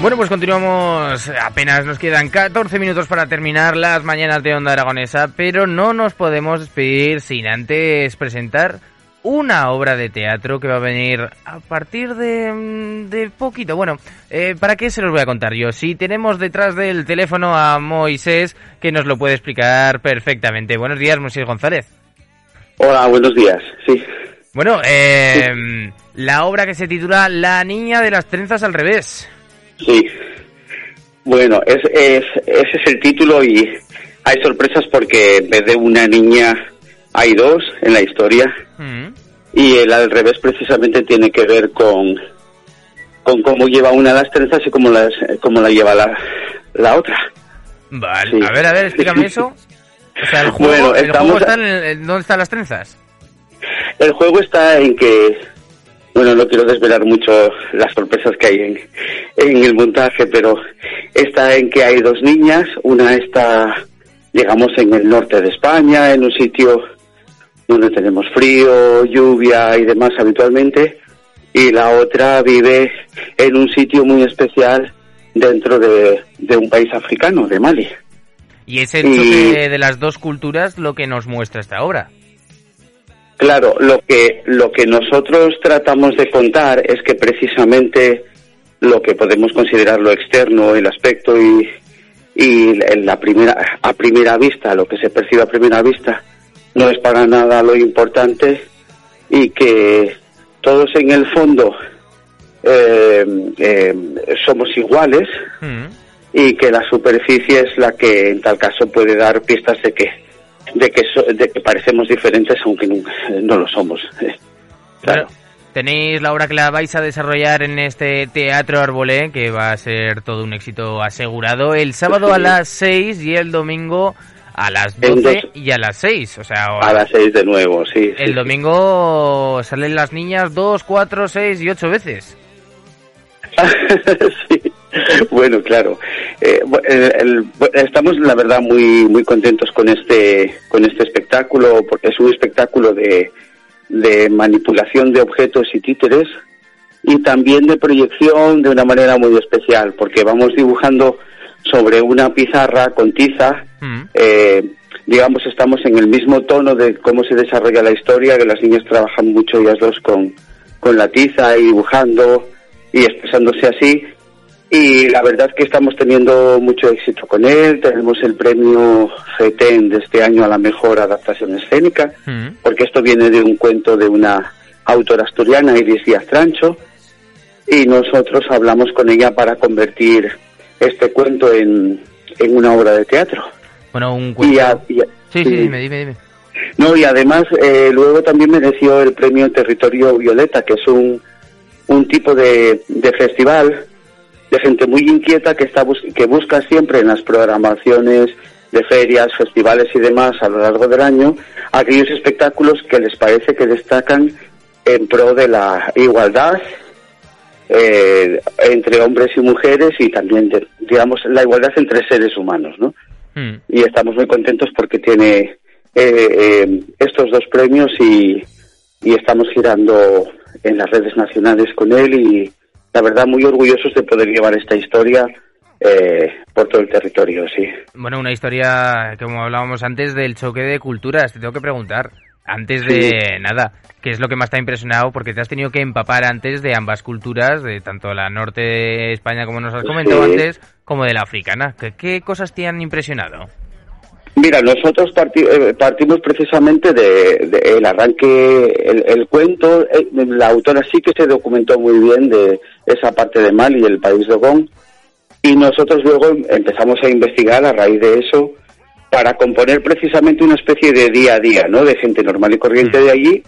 Bueno, pues continuamos. Apenas nos quedan 14 minutos para terminar las mañanas de Onda Aragonesa, pero no nos podemos despedir sin antes presentar una obra de teatro que va a venir a partir de, mm, de poquito. Bueno, eh, ¿para qué se los voy a contar yo? Si tenemos detrás del teléfono a Moisés, que nos lo puede explicar perfectamente. Buenos días, Moisés González. Hola, buenos días. Sí. Bueno, eh, la obra que se titula La niña de las trenzas al revés. Sí. Bueno, es, es, ese es el título y hay sorpresas porque en vez de una niña hay dos en la historia Mm. y el al revés precisamente tiene que ver con, con cómo lleva una las trenzas y cómo, las, cómo la lleva la, la otra. Vale, Sí. a ver, a ver, explícame eso. O sea, el juego, Bueno, el estamos- juego está en el- en- ¿Dónde están las trenzas? El juego está en que, bueno, no quiero desvelar mucho las sorpresas que hay en, en el montaje, pero está en que hay dos niñas, una está, digamos, en el norte de España, en un sitio donde tenemos frío, lluvia y demás habitualmente, y la otra vive en un sitio muy especial dentro de, de un país africano, de Mali. Y es el Y- choque de las dos culturas lo que nos muestra esta obra. Claro, lo que, lo que nosotros tratamos de contar es que precisamente lo que podemos considerar lo externo, el aspecto y, y en la primera, a primera vista, lo que se percibe a primera vista, no es para nada lo importante y que todos en el fondo eh, eh, somos iguales Mm. y que la superficie es la que en tal caso puede dar pistas de que de que so- de que parecemos diferentes aunque nunca, no lo somos Eh, claro tenéis la obra que la vais a desarrollar en este Teatro Arbolé, que va a ser todo un éxito asegurado, el sábado a las 6 y el domingo a las En 12 dos- y a las 6. O sea, a las seis de nuevo sí el sí, domingo salen las niñas 2, 4, 6 y 8 veces. sí. Bueno, claro. Eh, el- el- estamos, la verdad, muy muy contentos con este con este espectáculo porque es un espectáculo de, de manipulación de objetos y títeres y también de proyección de una manera muy especial porque vamos dibujando sobre una pizarra con tiza. Mm. eh, digamos, estamos en el mismo tono de cómo se desarrolla la historia, que las niñas trabajan mucho ellas dos con, con la tiza y dibujando y expresándose así. Y la verdad es que estamos teniendo mucho éxito con él. Tenemos el premio FETEN de este año a la mejor adaptación escénica, Mm. porque esto viene de un cuento de una autora asturiana, Iris Díaz Trancho, y nosotros hablamos con ella para convertir este cuento en, en una obra de teatro. Bueno, un cuento. Y a- y a- Sí, sí, sí. dime, dime, dime. No, y además eh, luego también mereció el premio Territorio Violeta, que es un, un tipo de, de festival de gente muy inquieta que, está bus- que busca siempre en las programaciones de ferias, festivales y demás a lo largo del año aquellos espectáculos que les parece que destacan en pro de la igualdad eh, entre hombres y mujeres y también, de, digamos, la igualdad entre seres humanos, ¿no? Mm. y estamos muy contentos porque tiene eh, eh, estos dos premios y, y estamos girando en las redes nacionales con él y la verdad muy orgullosos de poder llevar esta historia eh, por todo el territorio, sí. Bueno, una historia, como hablábamos antes, del choque de culturas. Te tengo que preguntar, antes de nada, ¿qué es lo que más te ha impresionado? Porque te has tenido que empapar antes de ambas culturas, de tanto la norte de España, como nos has comentado Sí. antes, como de la africana. ¿Qué, qué cosas te han impresionado? Mira, nosotros parti- eh, partimos precisamente de, de el arranque, el, el cuento, eh, la autora sí que se documentó muy bien de esa parte de Mali, el país de Gón, y nosotros luego empezamos a investigar a raíz de eso para componer precisamente una especie de día a día, ¿no? De gente normal y corriente de allí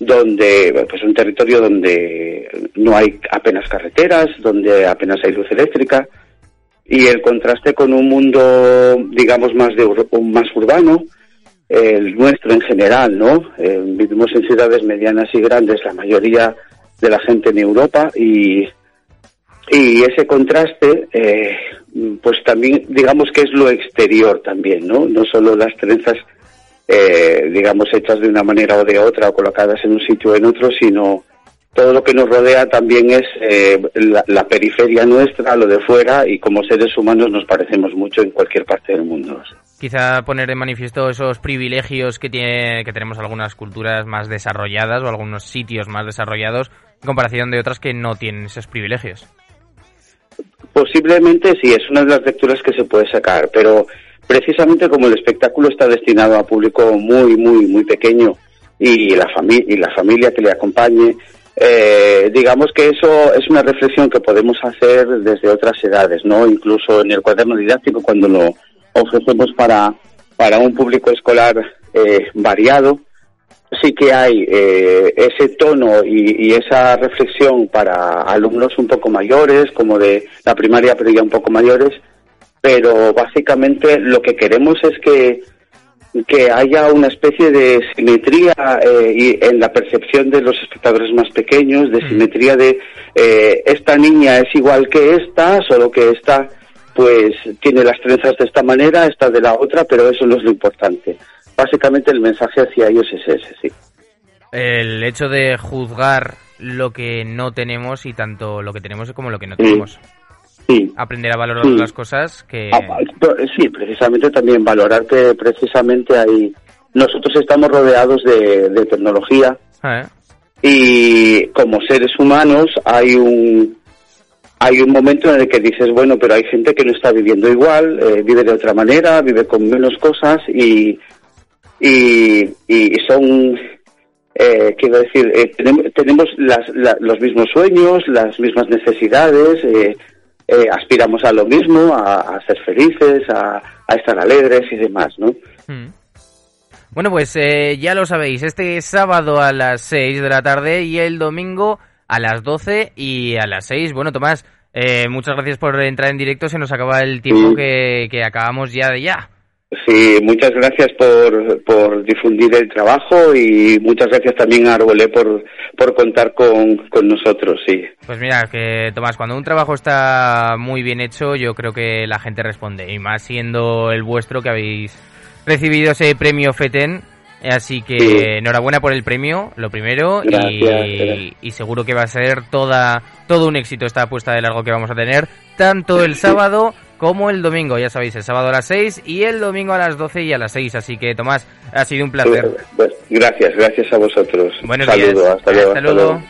donde pues un territorio donde no hay apenas carreteras, donde apenas hay luz eléctrica y el contraste con un mundo digamos más de más urbano, el nuestro en general, ¿no? Eh, vivimos en ciudades medianas y grandes, la mayoría de la gente en Europa y y ese contraste, eh, pues también digamos que es lo exterior también, ¿no? No solo las trenzas eh, digamos, hechas de una manera o de otra o colocadas en un sitio o en otro, sino todo lo que nos rodea también es eh, la, periferia nuestra, lo de fuera, y como seres humanos nos parecemos mucho en cualquier parte del mundo. Quizá poner de manifiesto esos privilegios que, tiene, que tenemos algunas culturas más desarrolladas o algunos sitios más desarrollados en comparación de otras que no tienen esos privilegios. Posiblemente sí, es una de las lecturas que se puede sacar, pero precisamente como el espectáculo está destinado a público muy, muy, muy pequeño y la, familia y la familia que le acompañe, eh, digamos que eso es una reflexión que podemos hacer desde otras edades, ¿no? Incluso en el cuaderno didáctico cuando lo ofrecemos para, para un público escolar eh, variado, sí que hay eh, ese tono y, y, esa reflexión para alumnos un poco mayores, como de la primaria, pero ya un poco mayores, pero básicamente lo que queremos es que, que haya una especie de simetría eh, y en la percepción de los espectadores más pequeños, de simetría de eh, esta niña es igual que esta, solo que esta pues tiene las trenzas de esta manera, esta de la otra, pero eso no es lo importante. Básicamente el mensaje hacia ellos es ese, sí. El hecho de juzgar lo que no tenemos y tanto lo que tenemos como lo que no tenemos. Aprender a valorar las cosas que... Ah, sí, precisamente también valorar que precisamente hay... Nosotros estamos rodeados de, tecnología ah, ¿eh? y como seres humanos hay un hay un momento en el que dices, bueno, pero hay gente que no está viviendo igual, eh, vive de otra manera, vive con menos cosas y, y, y son, eh, quiero decir, eh, tenemos, tenemos las, los mismos sueños, las mismas necesidades, eh, aspiramos a lo mismo, a, ser felices, a, estar alegres y demás, ¿no? Hmm. Bueno, pues eh, ya lo sabéis, este sábado a las 6 de la tarde y el domingo a las 12 y a las 6. Bueno, Tomás, eh, muchas gracias por entrar en directo, se nos acaba el tiempo que, que acabamos ya de ya. Sí, muchas gracias por, por difundir el trabajo y muchas gracias también a Arbolé por, por contar con, con nosotros, sí. Pues mira, que Tomás, cuando un trabajo está muy bien hecho, yo creo que la gente responde, y más siendo el vuestro que habéis recibido ese premio FETEN, así que enhorabuena por el premio, lo primero, y, y, seguro que va a ser toda, todo un éxito esta apuesta de largo que vamos a tener, tanto el sábado como el domingo, ya sabéis, el sábado a las 6 y el domingo a las 12 y a las 6. Así que, Tomás, ha sido un placer. gracias, gracias a vosotros. Buenos días. Hasta luego. Hasta luego.